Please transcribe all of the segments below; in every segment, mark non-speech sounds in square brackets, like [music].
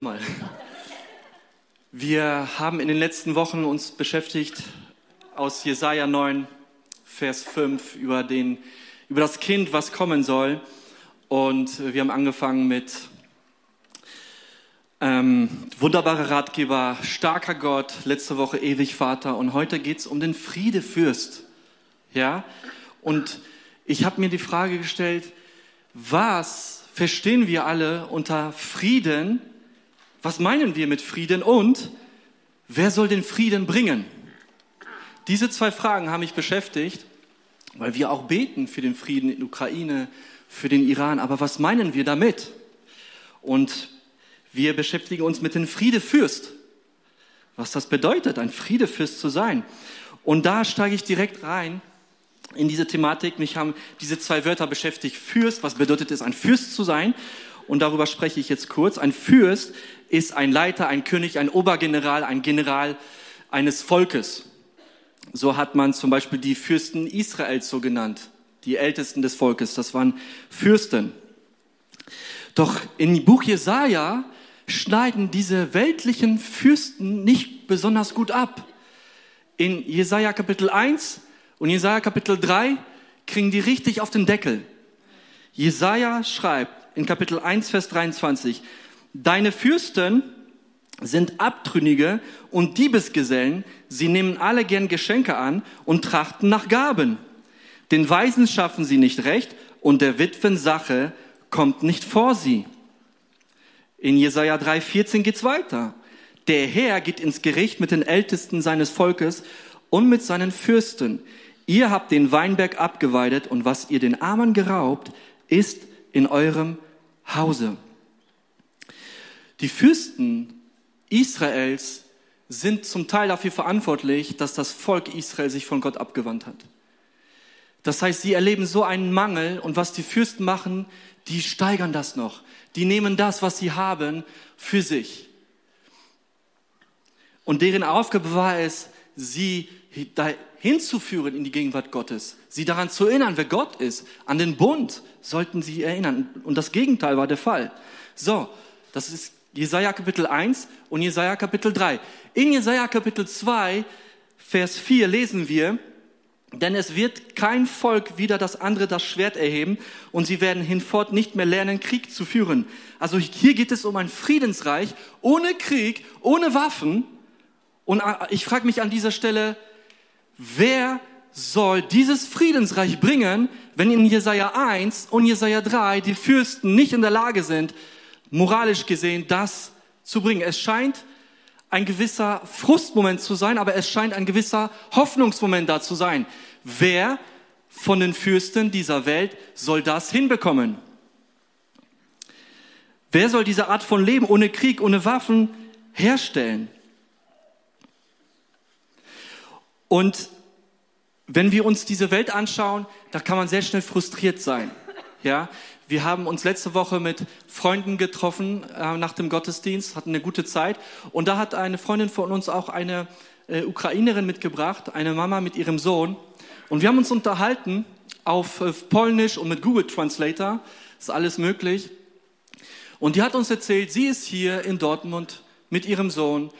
Mal. Wir haben in den letzten Wochen uns beschäftigt aus Jesaja 9, Vers 5 über, den, über das Kind, was kommen soll. Und wir haben angefangen mit ähm, wunderbarer Ratgeber, starker Gott, letzte Woche ewig Vater. Und heute geht es um den Friedefürst. Ja? Und ich habe mir die Frage gestellt, was verstehen wir alle unter Frieden? Was meinen wir mit Frieden und wer soll den Frieden bringen? Diese zwei Fragen haben mich beschäftigt, weil wir auch beten für den Frieden in Ukraine, für den Iran. Aber was meinen wir damit? Und wir beschäftigen uns mit dem Friedefürst. Was das bedeutet, ein Friedefürst zu sein. Und da steige ich direkt rein in diese Thematik. Mich haben diese zwei Wörter beschäftigt. Fürst, was bedeutet es, ein Fürst zu sein? Und darüber spreche ich jetzt kurz. Ein Fürst ist ein Leiter, ein König, ein Obergeneral, ein General eines Volkes. So hat man zum Beispiel die Fürsten Israels so genannt, die Ältesten des Volkes. Das waren Fürsten. Doch im Buch Jesaja schneiden diese weltlichen Fürsten nicht besonders gut ab. In Jesaja Kapitel 1 und Jesaja Kapitel 3 kriegen die richtig auf den Deckel. Jesaja schreibt in Kapitel 1, Vers 23, Deine Fürsten sind Abtrünnige und Diebesgesellen, sie nehmen alle gern Geschenke an und trachten nach Gaben. Den Weisen schaffen sie nicht recht und der Witwen Sache kommt nicht vor sie. In Jesaja 3,14 geht's weiter. Der Herr geht ins Gericht mit den Ältesten seines Volkes und mit seinen Fürsten. Ihr habt den Weinberg abgeweidet und was ihr den Armen geraubt, ist in eurem Hause. Die Fürsten Israels sind zum Teil dafür verantwortlich, dass das Volk Israel sich von Gott abgewandt hat. Das heißt, sie erleben so einen Mangel und was die Fürsten machen, die steigern das noch. Die nehmen das, was sie haben, für sich. Und deren Aufgabe war es, sie hinzuführen in die Gegenwart Gottes, sie daran zu erinnern, wer Gott ist, an den Bund sollten sie erinnern. Und das Gegenteil war der Fall. So, das ist Jesaja Kapitel 1 und Jesaja Kapitel 3. In Jesaja Kapitel 2, Vers 4 lesen wir, denn es wird kein Volk wieder das andere das Schwert erheben und sie werden hinfort nicht mehr lernen, Krieg zu führen. Also hier geht es um ein Friedensreich ohne Krieg, ohne Waffen. Und ich frage mich an dieser Stelle, wer soll dieses Friedensreich bringen, wenn in Jesaja 1 und Jesaja 3 die Fürsten nicht in der Lage sind, moralisch gesehen das zu bringen. Es scheint ein gewisser Frustmoment zu sein, aber es scheint ein gewisser Hoffnungsmoment da zu sein. Wer von den Fürsten dieser Welt soll das hinbekommen? Wer soll diese Art von Leben ohne Krieg, ohne Waffen herstellen? Und wenn wir uns diese Welt anschauen, da kann man sehr schnell frustriert sein. Ja, wir haben uns letzte Woche mit Freunden getroffen äh, nach dem Gottesdienst, hatten eine gute Zeit. Und da hat eine Freundin von uns auch eine äh, Ukrainerin mitgebracht, eine Mama mit ihrem Sohn. Und wir haben uns unterhalten auf äh, Polnisch und mit Google Translator. Ist alles möglich. Und die hat uns erzählt, sie ist hier in Dortmund mit ihrem Sohn.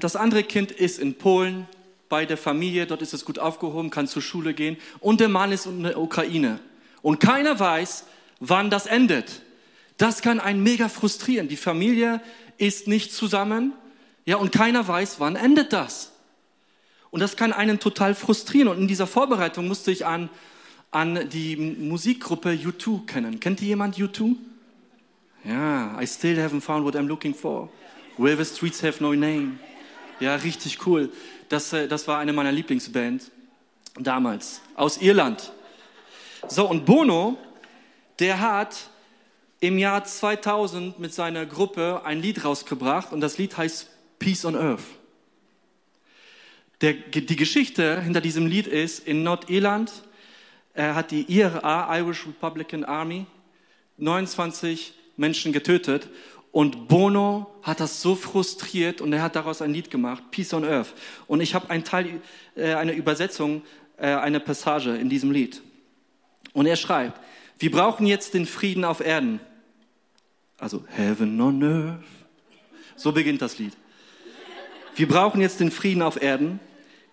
Das andere Kind ist in Polen bei der Familie, dort ist es gut aufgehoben, kann zur Schule gehen. Und der Mann ist in der Ukraine und keiner weiß, wann das endet. Das kann einen mega frustrieren. Die Familie ist nicht zusammen, ja, und keiner weiß, wann endet das. Und das kann einen total frustrieren. Und in dieser Vorbereitung musste ich an, an die Musikgruppe U2 kennen. Kennt ihr jemand U2? Ja, I still haven't found what I'm looking for. Where the streets have no name. Ja, richtig cool. Das, äh, das war eine meiner Lieblingsbands damals. Aus Irland. So, und Bono, der hat im Jahr 2000 mit seiner Gruppe ein Lied rausgebracht und das Lied heißt Peace on Earth. Der, die Geschichte hinter diesem Lied ist, in Nordirland er hat die IRA, Irish Republican Army, 29 Menschen getötet und Bono hat das so frustriert und er hat daraus ein Lied gemacht, Peace on Earth. Und ich habe einen Teil, äh, eine Übersetzung, äh, eine Passage in diesem Lied. Und er schreibt, wir brauchen jetzt den Frieden auf Erden. Also Heaven on Earth. So beginnt das Lied. Wir brauchen jetzt den Frieden auf Erden.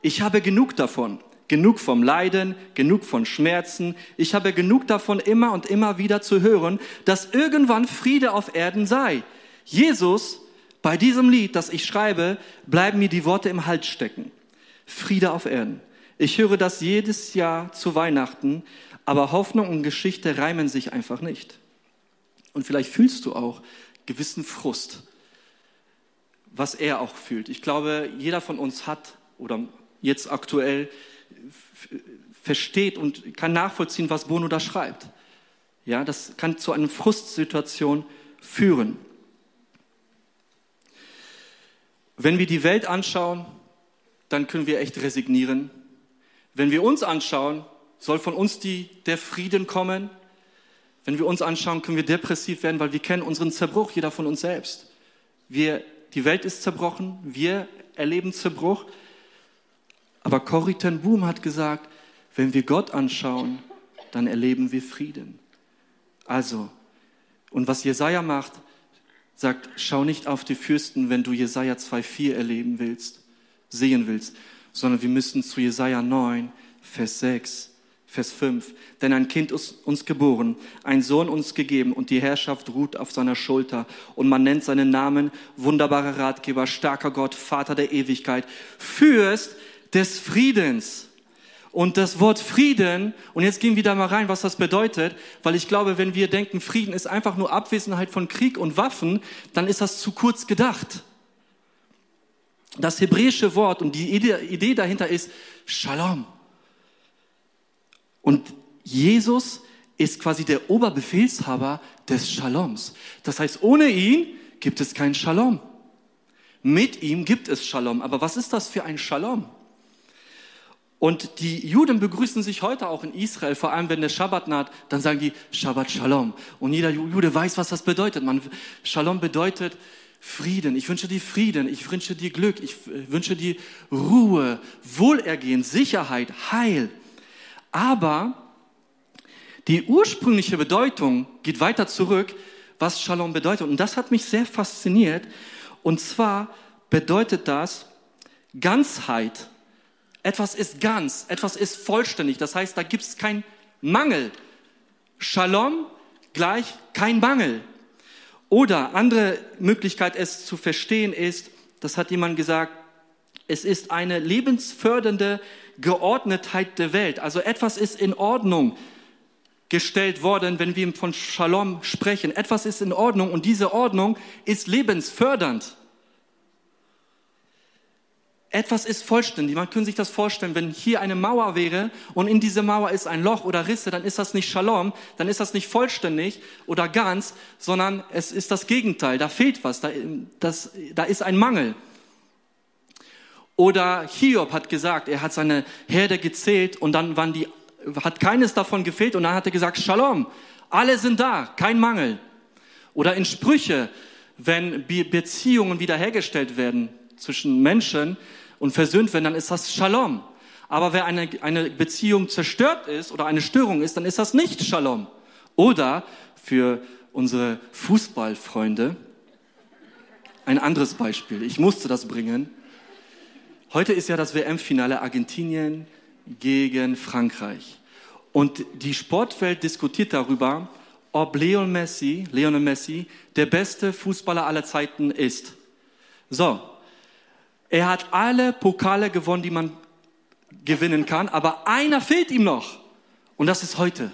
Ich habe genug davon. Genug vom Leiden, genug von Schmerzen. Ich habe genug davon, immer und immer wieder zu hören, dass irgendwann Friede auf Erden sei. Jesus, bei diesem Lied, das ich schreibe, bleiben mir die Worte im Hals stecken. Friede auf Erden. Ich höre das jedes Jahr zu Weihnachten, aber Hoffnung und Geschichte reimen sich einfach nicht. Und vielleicht fühlst du auch gewissen Frust, was er auch fühlt. Ich glaube, jeder von uns hat oder jetzt aktuell versteht und kann nachvollziehen, was Bono da schreibt. Ja, das kann zu einer Frustsituation führen. Wenn wir die Welt anschauen, dann können wir echt resignieren. Wenn wir uns anschauen, soll von uns die, der Frieden kommen. Wenn wir uns anschauen, können wir depressiv werden, weil wir kennen unseren Zerbruch, jeder von uns selbst. Wir, die Welt ist zerbrochen, wir erleben Zerbruch aber Corrie ten Boom hat gesagt, wenn wir Gott anschauen, dann erleben wir Frieden. Also, und was Jesaja macht, sagt, schau nicht auf die Fürsten, wenn du Jesaja 2,4 erleben willst, sehen willst, sondern wir müssen zu Jesaja 9, Vers 6, Vers 5. Denn ein Kind ist uns geboren, ein Sohn uns gegeben und die Herrschaft ruht auf seiner Schulter. Und man nennt seinen Namen wunderbarer Ratgeber, starker Gott, Vater der Ewigkeit, Fürst des Friedens. Und das Wort Frieden, und jetzt gehen wir da mal rein, was das bedeutet, weil ich glaube, wenn wir denken, Frieden ist einfach nur Abwesenheit von Krieg und Waffen, dann ist das zu kurz gedacht. Das hebräische Wort und die Idee dahinter ist Shalom. Und Jesus ist quasi der Oberbefehlshaber des Shaloms. Das heißt, ohne ihn gibt es kein Shalom. Mit ihm gibt es Shalom. Aber was ist das für ein Shalom? Und die Juden begrüßen sich heute auch in Israel, vor allem wenn der Schabbat naht, dann sagen die Shabbat Shalom. Und jeder Jude weiß, was das bedeutet. Man, Shalom bedeutet Frieden. Ich wünsche dir Frieden. Ich wünsche dir Glück. Ich wünsche dir Ruhe, Wohlergehen, Sicherheit, Heil. Aber die ursprüngliche Bedeutung geht weiter zurück, was Shalom bedeutet. Und das hat mich sehr fasziniert. Und zwar bedeutet das Ganzheit, etwas ist ganz, etwas ist vollständig. Das heißt, da gibt es keinen Mangel. Shalom gleich kein Mangel. Oder andere Möglichkeit, es zu verstehen, ist, das hat jemand gesagt, es ist eine lebensfördernde Geordnetheit der Welt. Also etwas ist in Ordnung gestellt worden, wenn wir von Shalom sprechen. Etwas ist in Ordnung und diese Ordnung ist lebensfördernd. Etwas ist vollständig. Man kann sich das vorstellen, wenn hier eine Mauer wäre und in diese Mauer ist ein Loch oder Risse, dann ist das nicht Shalom, dann ist das nicht vollständig oder ganz, sondern es ist das Gegenteil. Da fehlt was, da, das, da ist ein Mangel. Oder Hiob hat gesagt, er hat seine Herde gezählt und dann waren die, hat keines davon gefehlt und dann hat er gesagt, Shalom, alle sind da, kein Mangel. Oder in Sprüche, wenn Beziehungen wiederhergestellt werden zwischen Menschen, und versöhnt werden, dann ist das Shalom. Aber wenn eine, eine Beziehung zerstört ist oder eine Störung ist, dann ist das nicht Shalom. Oder für unsere Fußballfreunde ein anderes Beispiel. Ich musste das bringen. Heute ist ja das WM-Finale Argentinien gegen Frankreich. Und die Sportwelt diskutiert darüber, ob Lionel Messi, Lionel Messi der beste Fußballer aller Zeiten ist. So, er hat alle Pokale gewonnen, die man gewinnen kann, aber einer fehlt ihm noch. Und das ist heute.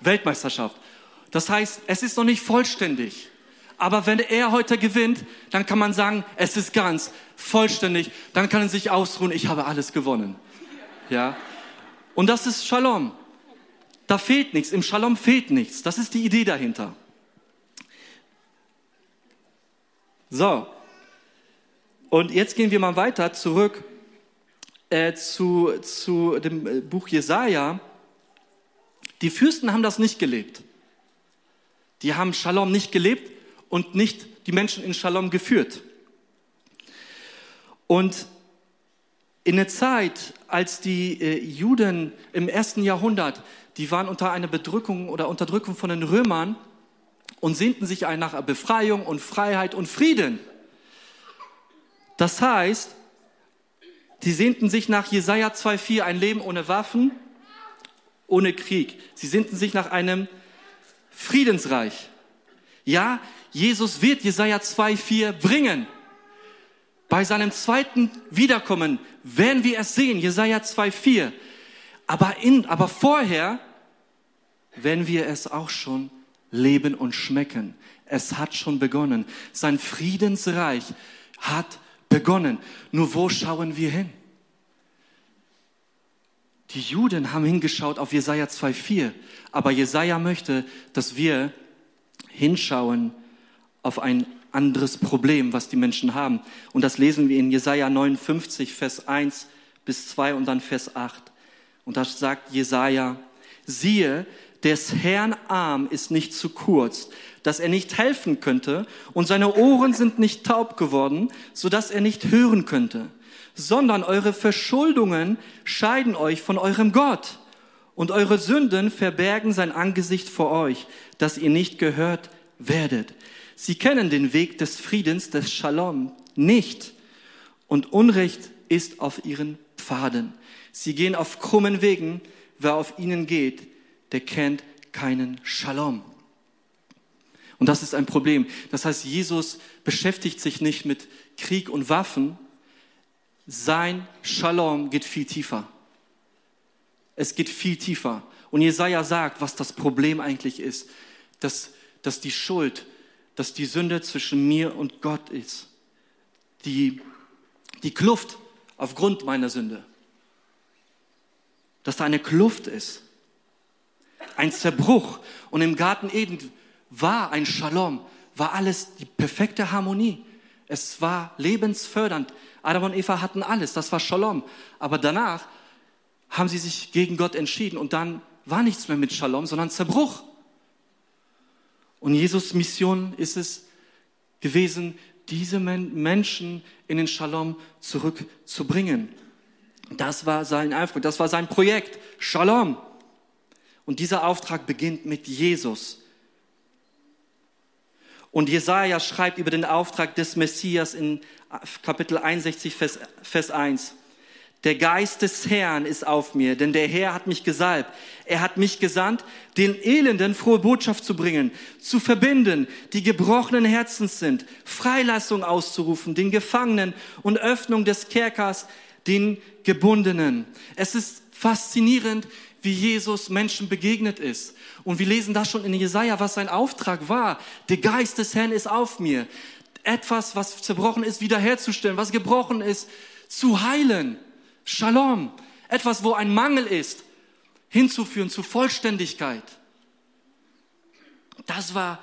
Weltmeisterschaft. Das heißt, es ist noch nicht vollständig. Aber wenn er heute gewinnt, dann kann man sagen, es ist ganz vollständig. Dann kann er sich ausruhen, ich habe alles gewonnen. Ja. Und das ist Shalom. Da fehlt nichts. Im Shalom fehlt nichts. Das ist die Idee dahinter. So. Und jetzt gehen wir mal weiter zurück äh, zu, zu dem äh, Buch Jesaja. Die Fürsten haben das nicht gelebt. Die haben Shalom nicht gelebt und nicht die Menschen in Shalom geführt. Und in der Zeit, als die äh, Juden im ersten Jahrhundert, die waren unter einer Bedrückung oder Unterdrückung von den Römern und sehnten sich nach Befreiung und Freiheit und Frieden. Das heißt, sie sehnten sich nach Jesaja 2,4, ein Leben ohne Waffen, ohne Krieg. Sie sehnten sich nach einem Friedensreich. Ja, Jesus wird Jesaja 2,4 bringen. Bei seinem zweiten Wiederkommen werden wir es sehen, Jesaja 2,4. Aber, in, aber vorher werden wir es auch schon leben und schmecken. Es hat schon begonnen. Sein Friedensreich hat begonnen. Nur wo schauen wir hin? Die Juden haben hingeschaut auf Jesaja 2,4. Aber Jesaja möchte, dass wir hinschauen auf ein anderes Problem, was die Menschen haben. Und das lesen wir in Jesaja 59, Vers 1 bis 2 und dann Vers 8. Und da sagt Jesaja, siehe, des Herrn Arm ist nicht zu kurz, dass er nicht helfen könnte, und seine Ohren sind nicht taub geworden, so dass er nicht hören könnte, sondern eure Verschuldungen scheiden euch von eurem Gott, und eure Sünden verbergen sein Angesicht vor euch, dass ihr nicht gehört werdet. Sie kennen den Weg des Friedens, des Shalom nicht, und Unrecht ist auf ihren Pfaden. Sie gehen auf krummen Wegen, wer auf ihnen geht, der kennt keinen Shalom. Und das ist ein Problem. Das heißt, Jesus beschäftigt sich nicht mit Krieg und Waffen. Sein Shalom geht viel tiefer. Es geht viel tiefer. Und Jesaja sagt, was das Problem eigentlich ist, dass, dass die Schuld, dass die Sünde zwischen mir und Gott ist. Die, die Kluft aufgrund meiner Sünde. Dass da eine Kluft ist ein Zerbruch. Und im Garten Eden war ein Shalom, war alles die perfekte Harmonie. Es war lebensfördernd. Adam und Eva hatten alles, das war Shalom. Aber danach haben sie sich gegen Gott entschieden und dann war nichts mehr mit Shalom, sondern Zerbruch. Und Jesus Mission ist es gewesen, diese Menschen in den Shalom zurückzubringen. Das war sein Auftrag, das war sein Projekt. Shalom. Und dieser Auftrag beginnt mit Jesus. Und Jesaja schreibt über den Auftrag des Messias in Kapitel 61, Vers, Vers 1. Der Geist des Herrn ist auf mir, denn der Herr hat mich gesalbt. Er hat mich gesandt, den Elenden frohe Botschaft zu bringen, zu verbinden, die gebrochenen Herzens sind, Freilassung auszurufen, den Gefangenen und Öffnung des Kerkers, den Gebundenen. Es ist faszinierend, wie Jesus Menschen begegnet ist. Und wir lesen das schon in Jesaja, was sein Auftrag war. Der Geist des Herrn ist auf mir. Etwas, was zerbrochen ist, wiederherzustellen, was gebrochen ist, zu heilen. Shalom. Etwas, wo ein Mangel ist, hinzuführen zu Vollständigkeit. Das war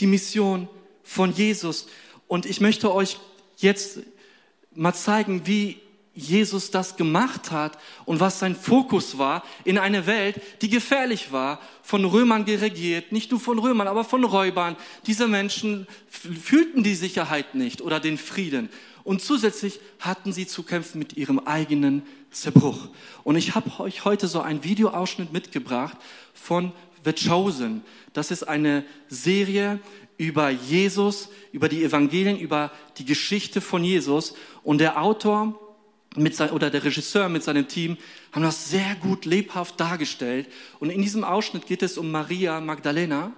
die Mission von Jesus. Und ich möchte euch jetzt mal zeigen, wie Jesus das gemacht hat und was sein Fokus war in einer Welt, die gefährlich war, von Römern geregiert, nicht nur von Römern, aber von Räubern. Diese Menschen fühlten die Sicherheit nicht oder den Frieden. Und zusätzlich hatten sie zu kämpfen mit ihrem eigenen Zerbruch. Und ich habe euch heute so einen Videoausschnitt mitgebracht von The Chosen. Das ist eine Serie über Jesus, über die Evangelien, über die Geschichte von Jesus. Und der Autor mit sein, oder der Regisseur mit seinem Team haben das sehr gut lebhaft dargestellt. Und in diesem Ausschnitt geht es um Maria Magdalena.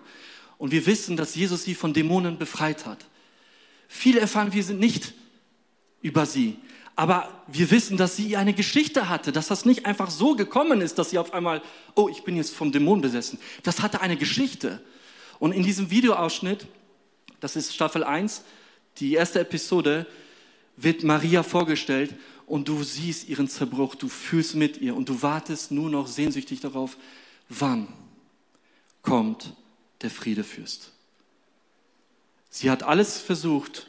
Und wir wissen, dass Jesus sie von Dämonen befreit hat. Viel erfahren wir nicht über sie. Aber wir wissen, dass sie eine Geschichte hatte, dass das nicht einfach so gekommen ist, dass sie auf einmal, oh, ich bin jetzt vom Dämon besessen. Das hatte eine Geschichte. Und in diesem Videoausschnitt, das ist Staffel 1, die erste Episode, wird Maria vorgestellt und du siehst ihren Zerbruch, du fühlst mit ihr und du wartest nur noch sehnsüchtig darauf, wann kommt der Friedefürst. Sie hat alles versucht,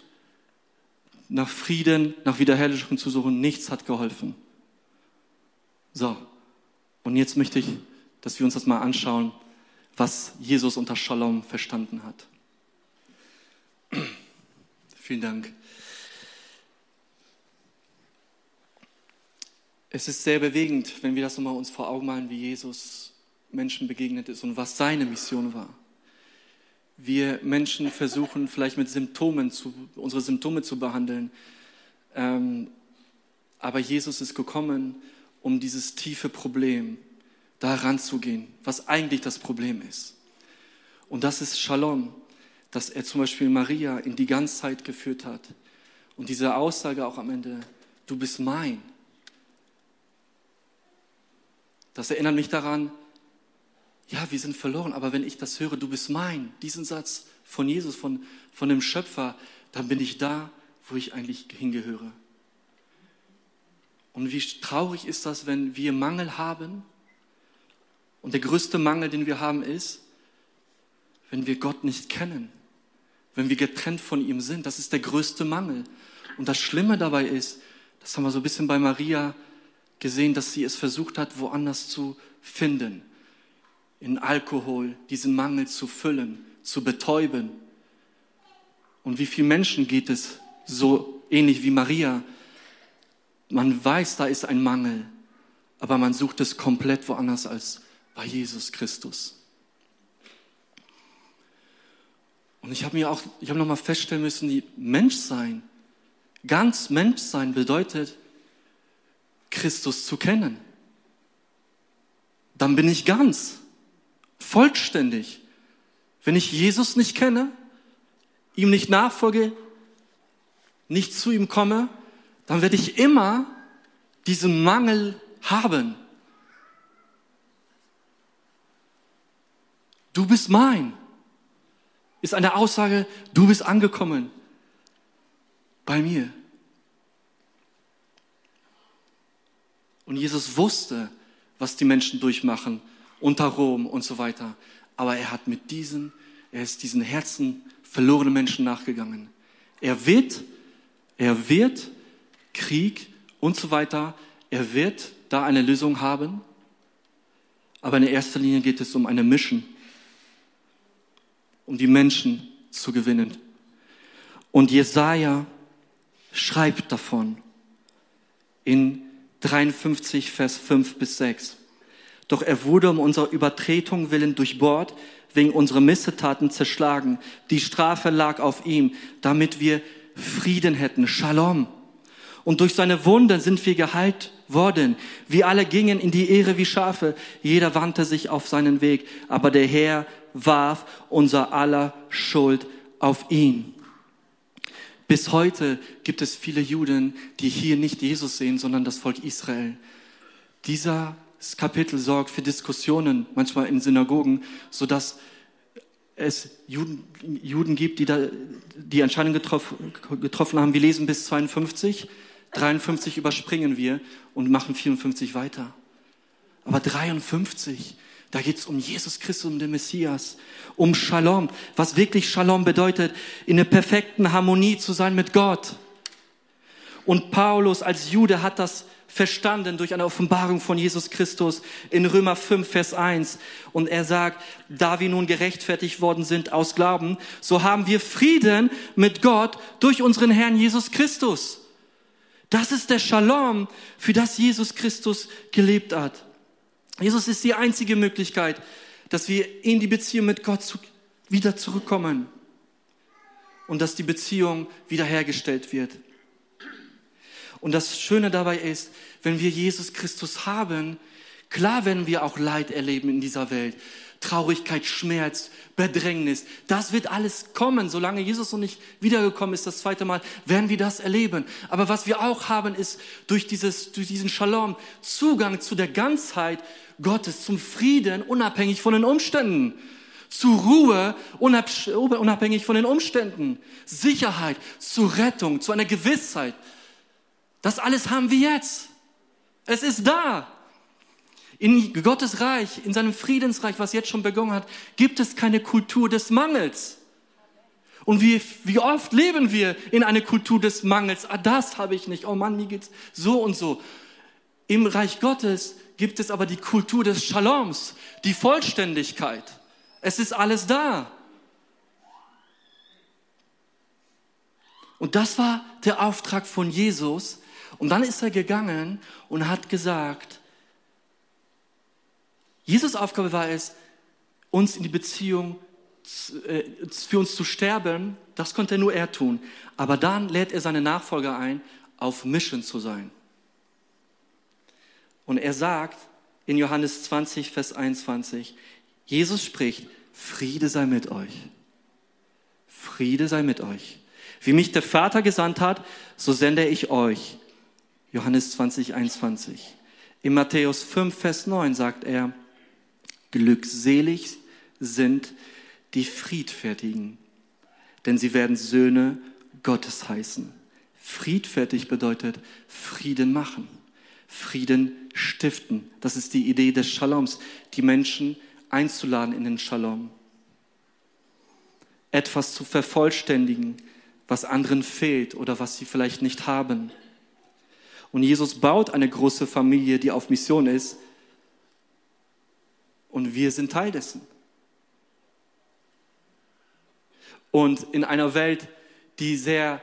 nach Frieden, nach Wiederherrlichung zu suchen, nichts hat geholfen. So, und jetzt möchte ich, dass wir uns das mal anschauen, was Jesus unter Shalom verstanden hat. [clears throat] Vielen Dank. Es ist sehr bewegend, wenn wir das nochmal uns vor Augen malen, wie Jesus Menschen begegnet ist und was seine Mission war. wir Menschen versuchen vielleicht mit Symptomen zu, unsere Symptome zu behandeln. Ähm, aber Jesus ist gekommen, um dieses tiefe Problem da ranzugehen, was eigentlich das Problem ist. Und das ist Shalom, dass er zum Beispiel Maria in die Ganzheit geführt hat. Und diese Aussage auch am Ende, du bist mein. Das erinnert mich daran, ja, wir sind verloren, aber wenn ich das höre, du bist mein, diesen Satz von Jesus, von, von dem Schöpfer, dann bin ich da, wo ich eigentlich hingehöre. Und wie traurig ist das, wenn wir Mangel haben? Und der größte Mangel, den wir haben, ist, wenn wir Gott nicht kennen, wenn wir getrennt von ihm sind. Das ist der größte Mangel. Und das Schlimme dabei ist, das haben wir so ein bisschen bei Maria gesehen, dass sie es versucht hat, woanders zu finden. In Alkohol, diesen Mangel zu füllen, zu betäuben. Und wie vielen Menschen geht es so ähnlich wie Maria? Man weiß, da ist ein Mangel, aber man sucht es komplett woanders als bei Jesus Christus. Und ich habe mir auch, ich habe nochmal feststellen müssen, die Menschsein, ganz Menschsein bedeutet, Christus zu kennen. Dann bin ich ganz, vollständig. Wenn ich Jesus nicht kenne, ihm nicht nachfolge, nicht zu ihm komme, dann werde ich immer diesen Mangel haben. Du bist mein. Ist eine Aussage, du bist angekommen bei mir. Und Jesus wusste, was die Menschen durchmachen unter Rom und so weiter. Aber er hat mit diesen, er ist diesen Herzen verlorenen Menschen nachgegangen. Er wird, er wird Krieg und so weiter, er wird da eine Lösung haben. Aber in erster Linie geht es um eine Mission, um die Menschen zu gewinnen. Und Jesaja schreibt davon in 53, Vers 5 bis 6. Doch er wurde um unserer Übertretung willen durchbohrt, wegen unserer Missetaten zerschlagen. Die Strafe lag auf ihm, damit wir Frieden hätten. Shalom. Und durch seine Wunden sind wir geheilt worden. Wir alle gingen in die Ehre wie Schafe. Jeder wandte sich auf seinen Weg. Aber der Herr warf unser aller Schuld auf ihn. Bis heute gibt es viele Juden, die hier nicht Jesus sehen, sondern das Volk Israel. Dieser Kapitel sorgt für Diskussionen, manchmal in Synagogen, so dass es Juden, Juden gibt, die da die Entscheidung getroffen, getroffen haben. Wir lesen bis 52, 53 überspringen wir und machen 54 weiter. Aber 53, da geht es um Jesus Christus, um den Messias, um Shalom, was wirklich Shalom bedeutet, in der perfekten Harmonie zu sein mit Gott. Und Paulus als Jude hat das verstanden durch eine Offenbarung von Jesus Christus in Römer 5, Vers 1. Und er sagt, da wir nun gerechtfertigt worden sind aus Glauben, so haben wir Frieden mit Gott durch unseren Herrn Jesus Christus. Das ist der Shalom, für das Jesus Christus gelebt hat. Jesus ist die einzige Möglichkeit, dass wir in die Beziehung mit Gott wieder zurückkommen und dass die Beziehung wiederhergestellt wird. Und das Schöne dabei ist, wenn wir Jesus Christus haben, klar werden wir auch Leid erleben in dieser Welt. Traurigkeit, Schmerz, Bedrängnis. Das wird alles kommen. Solange Jesus noch nicht wiedergekommen ist, das zweite Mal, werden wir das erleben. Aber was wir auch haben, ist durch, dieses, durch diesen Shalom Zugang zu der Ganzheit Gottes, zum Frieden, unabhängig von den Umständen. Zu Ruhe, unabhängig von den Umständen. Sicherheit, zu Rettung, zu einer Gewissheit. Das alles haben wir jetzt. Es ist da. In Gottes Reich, in seinem Friedensreich, was jetzt schon begonnen hat, gibt es keine Kultur des Mangels. Und wie, wie oft leben wir in einer Kultur des Mangels? Ah, das habe ich nicht. Oh Mann, mir geht's so und so. Im Reich Gottes gibt es aber die Kultur des Shaloms, die Vollständigkeit. Es ist alles da. Und das war der Auftrag von Jesus, und dann ist er gegangen und hat gesagt, Jesus Aufgabe war es, uns in die Beziehung äh, für uns zu sterben, das konnte nur er tun. Aber dann lädt er seine Nachfolger ein, auf Mission zu sein. Und er sagt in Johannes 20, Vers 21, Jesus spricht, Friede sei mit euch. Friede sei mit euch. Wie mich der Vater gesandt hat, so sende ich euch. Johannes 20, 21. In Matthäus 5, Vers 9 sagt er, glückselig sind die Friedfertigen, denn sie werden Söhne Gottes heißen. Friedfertig bedeutet Frieden machen, Frieden stiften. Das ist die Idee des Shaloms, die Menschen einzuladen in den Shalom. Etwas zu vervollständigen, was anderen fehlt oder was sie vielleicht nicht haben. Und Jesus baut eine große Familie, die auf Mission ist. Und wir sind Teil dessen. Und in einer Welt, die sehr,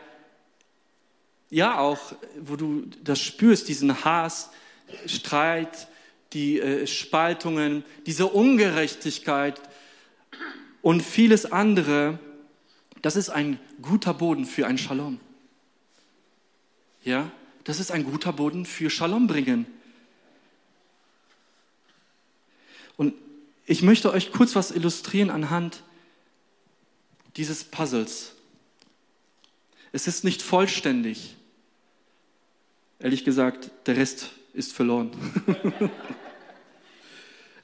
ja auch, wo du das spürst, diesen Hass, Streit, die äh, Spaltungen, diese Ungerechtigkeit und vieles andere, das ist ein guter Boden für ein Shalom. Ja, das ist ein guter Boden für Shalom bringen. Und ich möchte euch kurz was illustrieren anhand dieses Puzzles. Es ist nicht vollständig. Ehrlich gesagt, der Rest ist verloren. [laughs]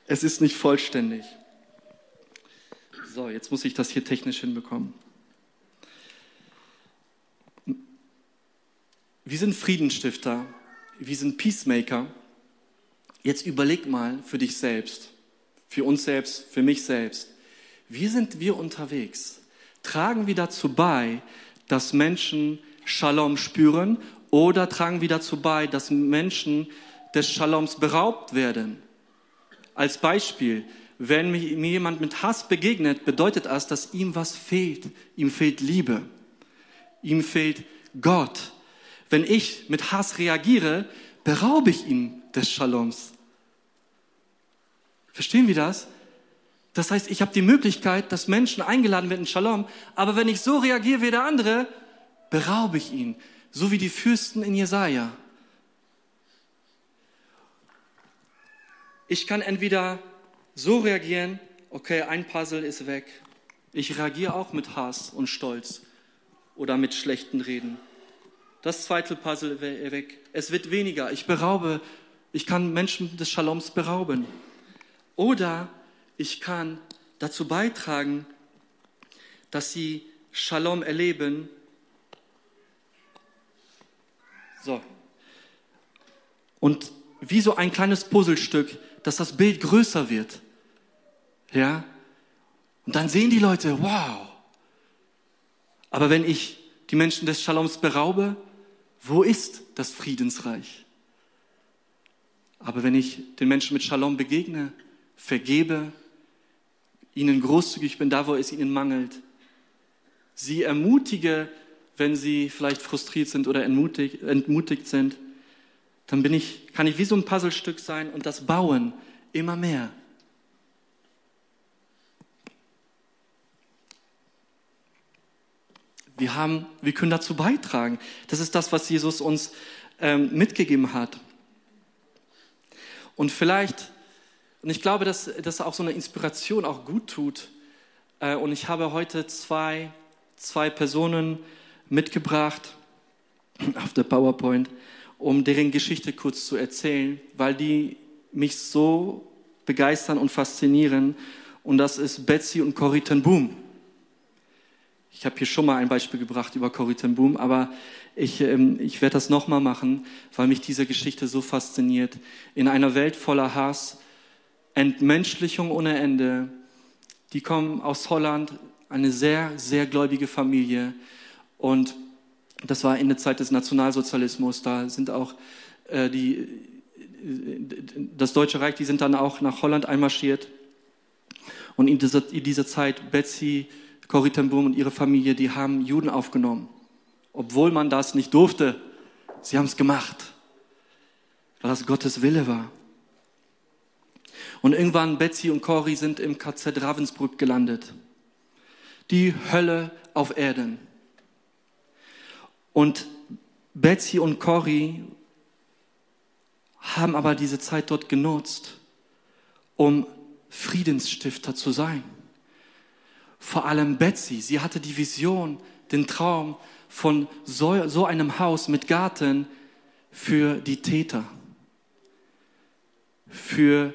es ist nicht vollständig. So, jetzt muss ich das hier technisch hinbekommen. Wir sind Friedenstifter, wir sind Peacemaker. Jetzt überleg mal für dich selbst, für uns selbst, für mich selbst. Wie sind wir unterwegs? Tragen wir dazu bei, dass Menschen Shalom spüren oder tragen wir dazu bei, dass Menschen des Shaloms beraubt werden? Als Beispiel, wenn mir jemand mit Hass begegnet, bedeutet das, dass ihm was fehlt. Ihm fehlt Liebe. Ihm fehlt Gott. Wenn ich mit Hass reagiere, beraube ich ihn des Shaloms. Verstehen wir das? Das heißt, ich habe die Möglichkeit, dass Menschen eingeladen werden in Shalom, aber wenn ich so reagiere wie der andere, beraube ich ihn, so wie die Fürsten in Jesaja. Ich kann entweder so reagieren, okay, ein Puzzle ist weg. Ich reagiere auch mit Hass und Stolz oder mit schlechten Reden. Das zweite Puzzle weg. Es wird weniger. Ich beraube, ich kann Menschen des Shaloms berauben. Oder ich kann dazu beitragen, dass sie Shalom erleben. So. Und wie so ein kleines Puzzlestück, dass das Bild größer wird. Ja? Und dann sehen die Leute, wow. Aber wenn ich die Menschen des Shaloms beraube, wo ist das Friedensreich? Aber wenn ich den Menschen mit Shalom begegne, vergebe, ihnen großzügig bin, da wo es ihnen mangelt. Sie ermutige, wenn sie vielleicht frustriert sind oder entmutigt, entmutigt sind. Dann bin ich, kann ich wie so ein Puzzlestück sein und das bauen immer mehr. Wir, haben, wir können dazu beitragen. Das ist das, was Jesus uns ähm, mitgegeben hat. Und vielleicht und ich glaube, dass das auch so eine Inspiration auch gut tut. Äh, und ich habe heute zwei, zwei Personen mitgebracht auf der PowerPoint, um deren Geschichte kurz zu erzählen, weil die mich so begeistern und faszinieren. Und das ist Betsy und Corrie ten Boom. Ich habe hier schon mal ein Beispiel gebracht über Corrie ten Boom, aber ich, ähm, ich werde das nochmal machen, weil mich diese Geschichte so fasziniert. In einer Welt voller Hass, Entmenschlichung ohne Ende. Die kommen aus Holland, eine sehr, sehr gläubige Familie. Und das war in der Zeit des Nationalsozialismus. Da sind auch äh, die, das Deutsche Reich, die sind dann auch nach Holland einmarschiert. Und in dieser, in dieser Zeit, Betsy, Corrie ten Boom und ihre Familie, die haben Juden aufgenommen. Obwohl man das nicht durfte. Sie haben es gemacht, weil das Gottes Wille war. Und irgendwann Betsy und Cory sind im KZ Ravensbrück gelandet. die Hölle auf Erden. Und Betsy und Cory haben aber diese Zeit dort genutzt, um Friedensstifter zu sein. Vor allem Betsy, sie hatte die Vision, den Traum von so, so einem Haus mit Garten für die Täter, für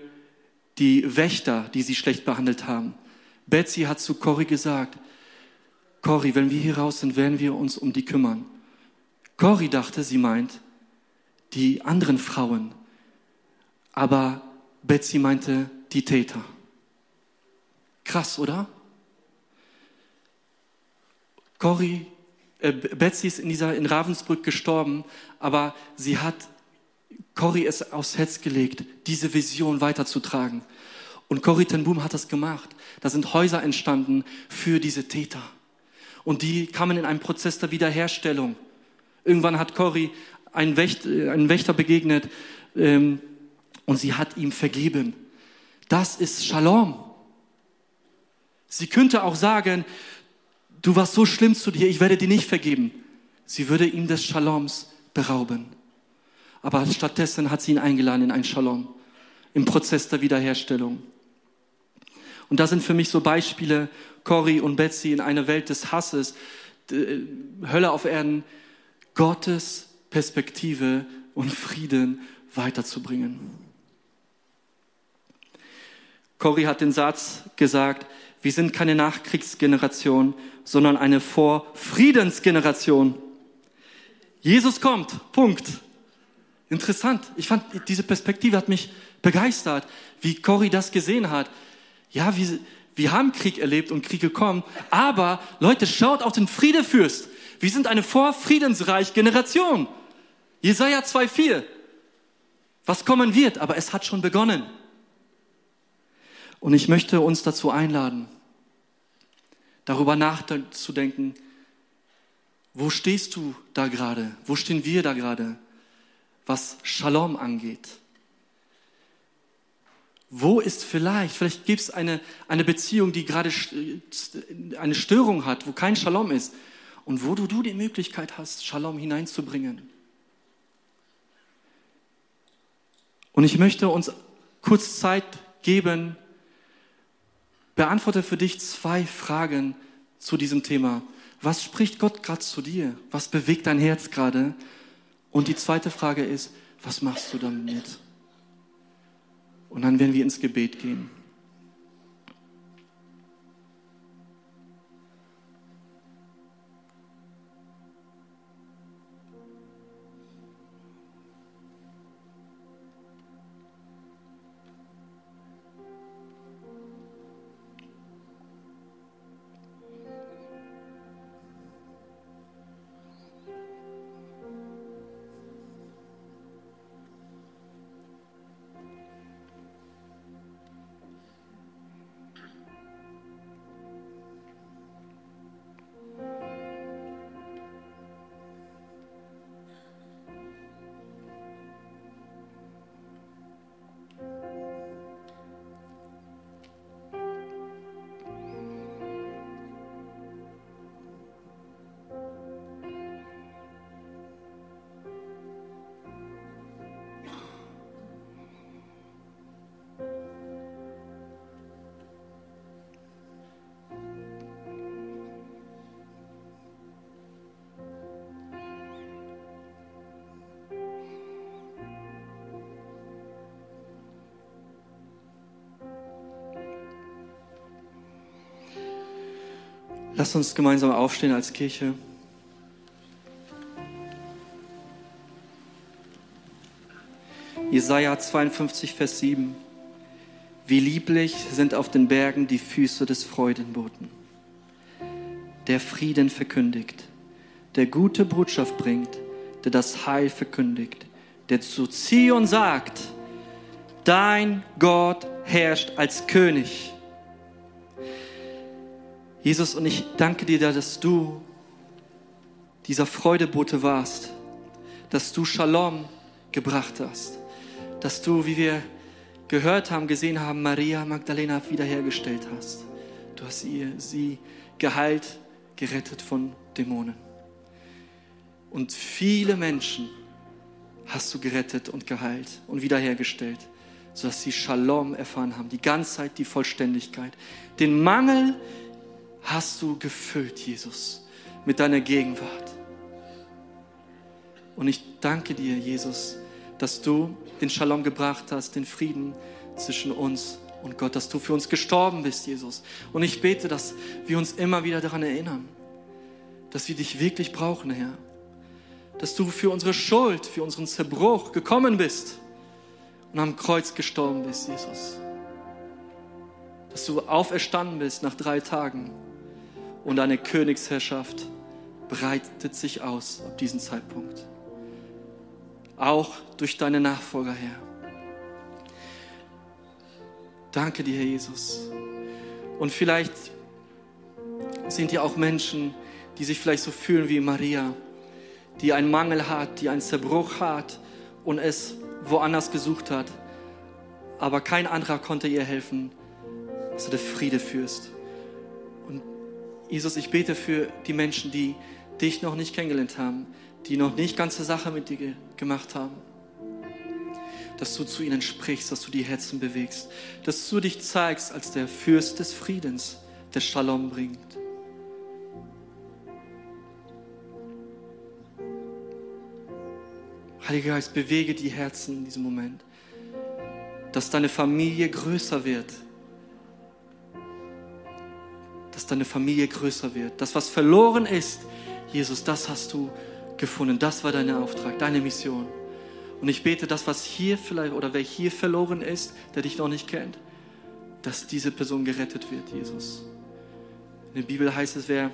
die Wächter, die sie schlecht behandelt haben. Betsy hat zu Cory gesagt, Cory, wenn wir hier raus sind, werden wir uns um die kümmern. Cory dachte, sie meint die anderen Frauen, aber Betsy meinte die Täter. Krass, oder? Cory, äh, Betsy ist in, dieser, in Ravensbrück gestorben, aber sie hat Cory es aufs Herz gelegt, diese Vision weiterzutragen. Und Cory ten Boom hat das gemacht. Da sind Häuser entstanden für diese Täter. Und die kamen in einen Prozess der Wiederherstellung. Irgendwann hat Cory einen, Wächter, äh, einen Wächter begegnet ähm, und sie hat ihm vergeben. Das ist Shalom. Sie könnte auch sagen, du warst so schlimm zu dir, ich werde dir nicht vergeben. Sie würde ihm des Shaloms berauben. Aber stattdessen hat sie ihn eingeladen in ein Shalom, im Prozess der Wiederherstellung. Und da sind für mich so Beispiele, Cory und Betsy in einer Welt des Hasses, Hölle auf Erden, Gottes Perspektive und Frieden weiterzubringen. Cory hat den Satz gesagt, wir sind keine Nachkriegsgeneration, sondern eine Vorfriedensgeneration. Jesus kommt. Punkt. Interessant. Ich fand, diese Perspektive hat mich begeistert, wie Cory das gesehen hat. Ja, wir, wir haben Krieg erlebt und Kriege kommen, aber Leute, schaut auf den Friedefürst. Wir sind eine vorfriedensreich Generation. Jesaja 2,4. Was kommen wird, aber es hat schon begonnen. Und ich möchte uns dazu einladen, darüber nachzudenken, wo stehst du da gerade? Wo stehen wir da gerade, was Shalom angeht? Wo ist vielleicht, vielleicht gibt es eine, eine Beziehung, die gerade eine Störung hat, wo kein Shalom ist und wo du, du die Möglichkeit hast, Shalom hineinzubringen. Und ich möchte uns kurz Zeit geben, beantworte für dich zwei Fragen zu diesem Thema. Was spricht Gott gerade zu dir? Was bewegt dein Herz gerade? Und die zweite Frage ist, was machst du damit? Und dann werden wir ins Gebet gehen. Lass uns gemeinsam aufstehen als Kirche. Jesaja 52, Vers 7. Wie lieblich sind auf den Bergen die Füße des Freudenboten, der Frieden verkündigt, der gute Botschaft bringt, der das Heil verkündigt, der zu Zion sagt, dein Gott herrscht als König. Jesus, und ich danke dir, dass du dieser Freudebote warst, dass du Shalom gebracht hast, dass du, wie wir gehört haben, gesehen haben, Maria Magdalena wiederhergestellt hast. Du hast ihr, sie geheilt, gerettet von Dämonen. Und viele Menschen hast du gerettet und geheilt und wiederhergestellt, sodass sie Shalom erfahren haben, die Ganzheit, die Vollständigkeit. Den Mangel hast du gefüllt, Jesus, mit deiner Gegenwart. Und ich danke dir, Jesus, dass du den Shalom gebracht hast, den Frieden zwischen uns und Gott, dass du für uns gestorben bist, Jesus. Und ich bete, dass wir uns immer wieder daran erinnern, dass wir dich wirklich brauchen, Herr. Dass du für unsere Schuld, für unseren Zerbruch gekommen bist und am Kreuz gestorben bist, Jesus. Dass du auferstanden bist nach drei Tagen und deine Königsherrschaft breitet sich aus ab diesem Zeitpunkt. Auch durch deine Nachfolger, Herr. Danke dir, Herr Jesus. Und vielleicht sind ja auch Menschen, die sich vielleicht so fühlen wie Maria, die einen Mangel hat, die einen Zerbruch hat und es woanders gesucht hat. Aber kein anderer konnte ihr helfen, dass du der Friede führst. Jesus, ich bete für die Menschen, die dich noch nicht kennengelernt haben, die noch nicht ganze Sache mit dir gemacht haben dass du zu ihnen sprichst, dass du die Herzen bewegst, dass du dich zeigst als der Fürst des Friedens, der Shalom bringt. Heiliger Geist, bewege die Herzen in diesem Moment, dass deine Familie größer wird, dass deine Familie größer wird. Das, was verloren ist, Jesus, das hast du gefunden. Das war dein Auftrag, deine Mission. Und ich bete, das, was hier vielleicht oder wer hier verloren ist, der dich noch nicht kennt, dass diese Person gerettet wird, Jesus. In der Bibel heißt es, wer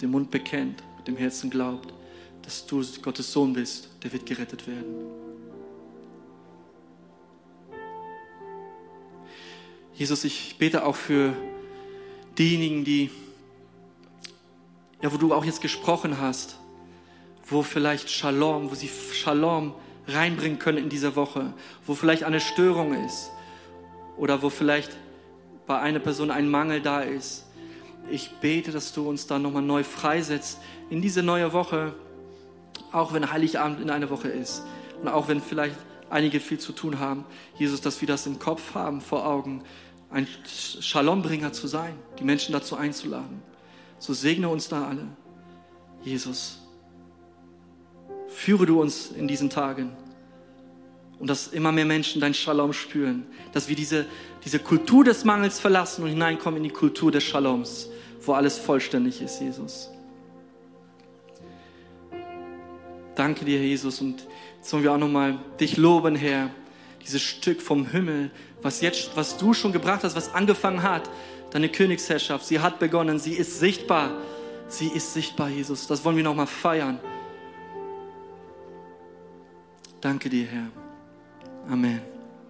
den Mund bekennt, mit dem Herzen glaubt, dass du Gottes Sohn bist, der wird gerettet werden. Jesus, ich bete auch für diejenigen, die, ja, wo du auch jetzt gesprochen hast, wo vielleicht Shalom, wo sie Shalom reinbringen können in dieser Woche, wo vielleicht eine Störung ist oder wo vielleicht bei einer Person ein Mangel da ist. Ich bete, dass du uns da nochmal neu freisetzt in diese neue Woche, auch wenn Heiligabend in einer Woche ist und auch wenn vielleicht einige viel zu tun haben. Jesus, dass wir das im Kopf haben, vor Augen, ein Shalombringer zu sein, die Menschen dazu einzuladen. So segne uns da alle. Jesus. Führe du uns in diesen Tagen und dass immer mehr Menschen dein Shalom spüren, dass wir diese, diese Kultur des Mangels verlassen und hineinkommen in die Kultur des Shaloms, wo alles vollständig ist, Jesus. Danke dir, Jesus, und jetzt wollen wir auch nochmal dich loben, Herr, dieses Stück vom Himmel, was jetzt, was du schon gebracht hast, was angefangen hat, deine Königsherrschaft, sie hat begonnen, sie ist sichtbar, sie ist sichtbar, Jesus. Das wollen wir nochmal feiern. Danke dir, Herr. Amen.